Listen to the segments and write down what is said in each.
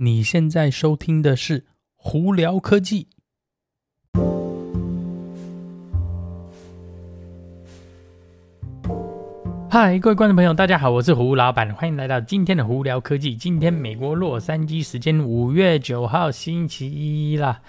你现在收听的是《胡聊科技》。嗨，各位观众朋友，大家好，我是胡老板，欢迎来到今天的《胡聊科技》。今天美国洛杉矶时间五月九号星期一啦。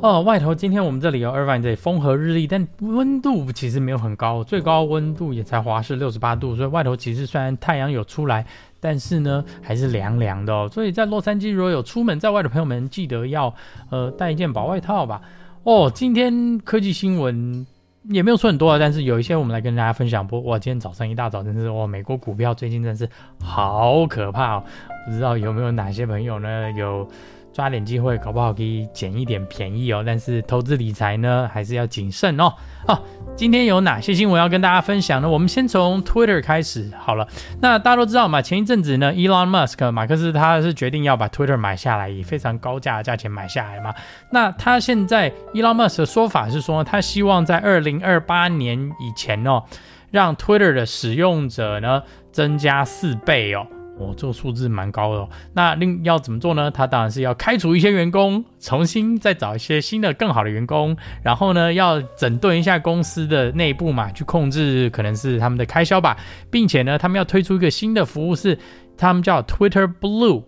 哦，外头今天我们这里有二万这里风和日丽，但温度其实没有很高，最高温度也才华氏六十八度，所以外头其实虽然太阳有出来，但是呢还是凉凉的哦。所以在洛杉矶如果有出门在外的朋友们，记得要呃带一件薄外套吧。哦，今天科技新闻也没有说很多啊，但是有一些我们来跟大家分享。不哇，今天早上一大早真是哇，美国股票最近真是好可怕哦，不知道有没有哪些朋友呢有。抓点机会，搞不好可以捡一点便宜哦。但是投资理财呢，还是要谨慎哦。哦，今天有哪些新闻要跟大家分享呢？我们先从 Twitter 开始好了。那大家都知道嘛，前一阵子呢，Elon Musk 马克思他是决定要把 Twitter 买下来，以非常高价的价钱买下来嘛。那他现在 Elon Musk 的说法是说，他希望在二零二八年以前哦，让 Twitter 的使用者呢增加四倍哦。哦，这个数字蛮高的。那另要怎么做呢？他当然是要开除一些员工，重新再找一些新的、更好的员工，然后呢，要整顿一下公司的内部嘛，去控制可能是他们的开销吧，并且呢，他们要推出一个新的服务，是他们叫 Twitter Blue。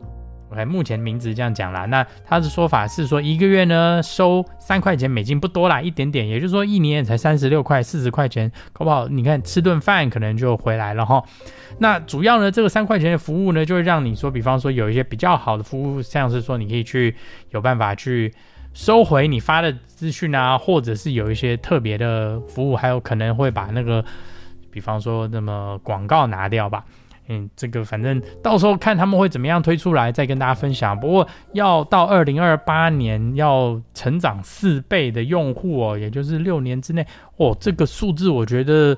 OK，目前名字这样讲啦。那他的说法是说，一个月呢收三块钱美金，不多啦，一点点，也就是说一年才三十六块、四十块钱，搞不好你看吃顿饭可能就回来了哈。那主要呢，这个三块钱的服务呢，就会让你说，比方说有一些比较好的服务，像是说你可以去有办法去收回你发的资讯啊，或者是有一些特别的服务，还有可能会把那个，比方说那么广告拿掉吧。嗯，这个反正到时候看他们会怎么样推出来，再跟大家分享。不过要到二零二八年要成长四倍的用户哦，也就是六年之内哦，这个数字我觉得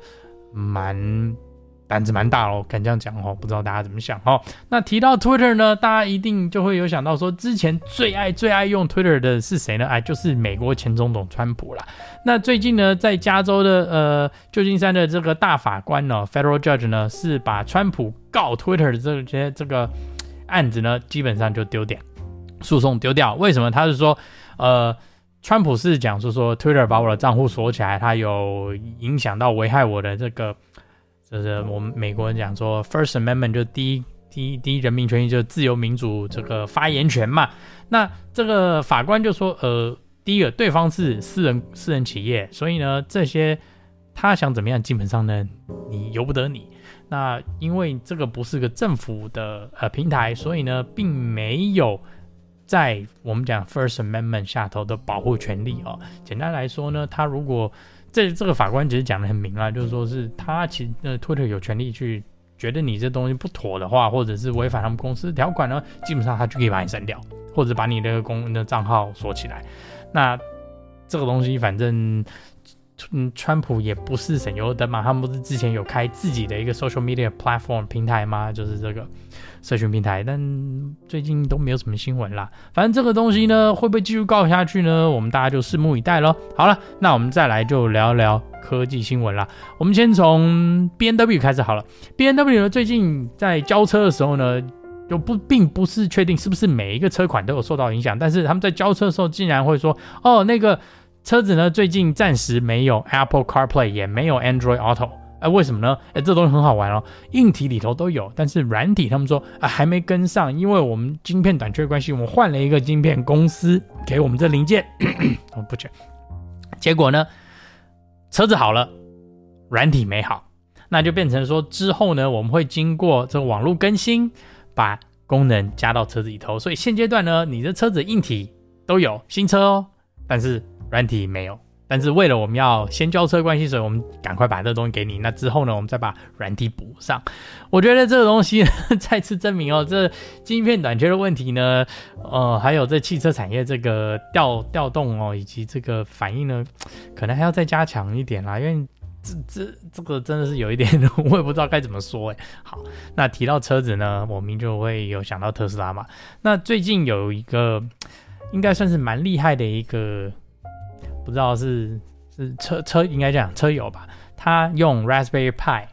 蛮。胆子蛮大哦，敢这样讲哦，不知道大家怎么想哦。那提到 Twitter 呢，大家一定就会有想到说，之前最爱最爱用 Twitter 的是谁呢？哎，就是美国前总统川普啦。那最近呢，在加州的呃旧金山的这个大法官呢，Federal Judge 呢，是把川普告 Twitter 的这些这个案子呢，基本上就丢掉，诉讼丢掉。为什么？他是说，呃，川普是讲说说 Twitter 把我的账户锁起来，他有影响到危害我的这个。就是我们美国人讲说，First Amendment 就第一第一第一人民权益，就是自由民主这个发言权嘛。那这个法官就说，呃，第一个对方是私人私人企业，所以呢，这些他想怎么样，基本上呢，你由不得你。那因为这个不是个政府的呃平台，所以呢，并没有在我们讲 First Amendment 下头的保护权利哦。简单来说呢，他如果这这个法官其实讲得很明啊，就是说是他其实呃，Twitter 有权利去觉得你这东西不妥的话，或者是违反他们公司条款呢，基本上他就可以把你删掉，或者把你的公的账号锁起来。那这个东西反正。嗯，川普也不是省油的灯嘛，他们不是之前有开自己的一个 social media platform 平台吗？就是这个社群平台，但最近都没有什么新闻啦。反正这个东西呢，会不会继续告下去呢？我们大家就拭目以待喽。好了，那我们再来就聊聊科技新闻啦。我们先从 BMW 开始好了。BMW 呢，最近在交车的时候呢，就不并不是确定是不是每一个车款都有受到影响，但是他们在交车的时候竟然会说，哦，那个。车子呢，最近暂时没有 Apple CarPlay，也没有 Android Auto，哎，为什么呢？哎，这东西很好玩哦，硬体里头都有，但是软体他们说啊还没跟上，因为我们晶片短缺关系，我们换了一个晶片公司给我们这零件，哦不全，结果呢，车子好了，软体没好，那就变成说之后呢，我们会经过这个网络更新，把功能加到车子里头，所以现阶段呢，你的车子硬体都有新车哦，但是。软体没有，但是为了我们要先交车关系，所以我们赶快把这东西给你。那之后呢，我们再把软体补上。我觉得这个东西再次证明哦，这晶片短缺的问题呢，呃，还有这汽车产业这个调调动哦，以及这个反应呢，可能还要再加强一点啦。因为这这这个真的是有一点，我也不知道该怎么说诶。好，那提到车子呢，我们就会有想到特斯拉嘛。那最近有一个应该算是蛮厉害的一个。不知道是是车车应该这样车友吧？他用 Raspberry Pi，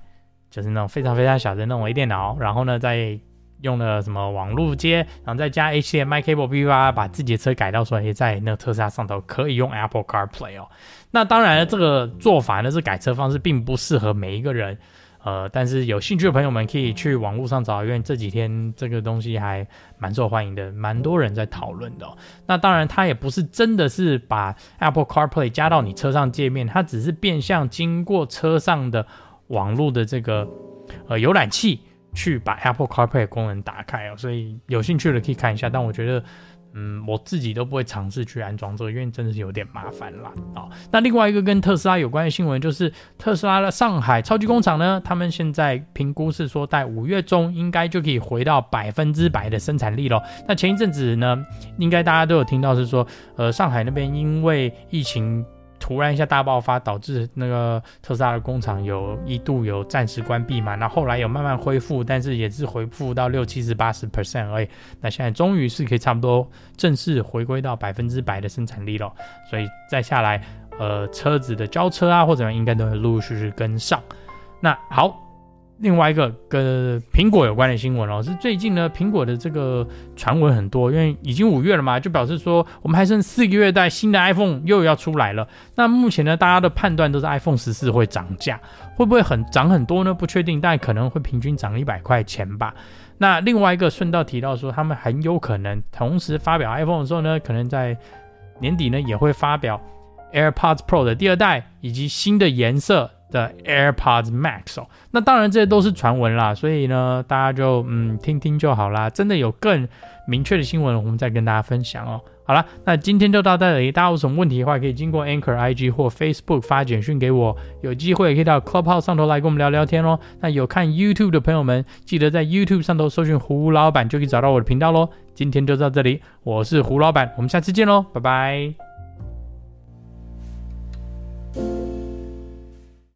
就是那种非常非常小的那种微电脑，然后呢，再用了什么网络接，然后再加 HDMI cable，哔哔，把自己的车改到说，哎，在那个特斯拉上头可以用 Apple CarPlay 哦。那当然了，这个做法呢，是改车方式并不适合每一个人。呃，但是有兴趣的朋友们可以去网络上找，因为这几天这个东西还蛮受欢迎的，蛮多人在讨论的。那当然，它也不是真的是把 Apple CarPlay 加到你车上界面，它只是变相经过车上的网络的这个呃浏览器去把 Apple CarPlay 功能打开哦。所以有兴趣的可以看一下，但我觉得。嗯，我自己都不会尝试去安装这个，因为真的是有点麻烦啦。啊、那另外一个跟特斯拉有关的新闻，就是特斯拉的上海超级工厂呢，他们现在评估是说，在五月中应该就可以回到百分之百的生产力咯。那前一阵子呢，应该大家都有听到是说，呃，上海那边因为疫情。突然一下大爆发，导致那个特斯拉的工厂有一度有暂时关闭嘛，那后来有慢慢恢复，但是也是恢复到六七十八十 percent 而已。那现在终于是可以差不多正式回归到百分之百的生产力了，所以再下来，呃，车子的交车啊或者，应该都会陆陆续续跟上。那好。另外一个跟苹果有关的新闻哦，是最近呢，苹果的这个传闻很多，因为已经五月了嘛，就表示说我们还剩四个月，带新的 iPhone 又要出来了。那目前呢，大家的判断都是 iPhone 十四会涨价，会不会很涨很多呢？不确定，但可能会平均涨一百块钱吧。那另外一个顺道提到说，他们很有可能同时发表 iPhone 的时候呢，可能在年底呢也会发表 AirPods Pro 的第二代以及新的颜色。的 AirPods Max 哦，那当然这些都是传闻啦，所以呢，大家就嗯听听就好啦。真的有更明确的新闻，我们再跟大家分享哦。好了，那今天就到这里。大家有什么问题的话，可以经过 Anchor IG 或 Facebook 发简讯给我。有机会可以到 Clubhouse 上头来跟我们聊聊天哦。那有看 YouTube 的朋友们，记得在 YouTube 上头搜寻胡老板，就可以找到我的频道喽。今天就到这里，我是胡老板，我们下次见喽，拜拜。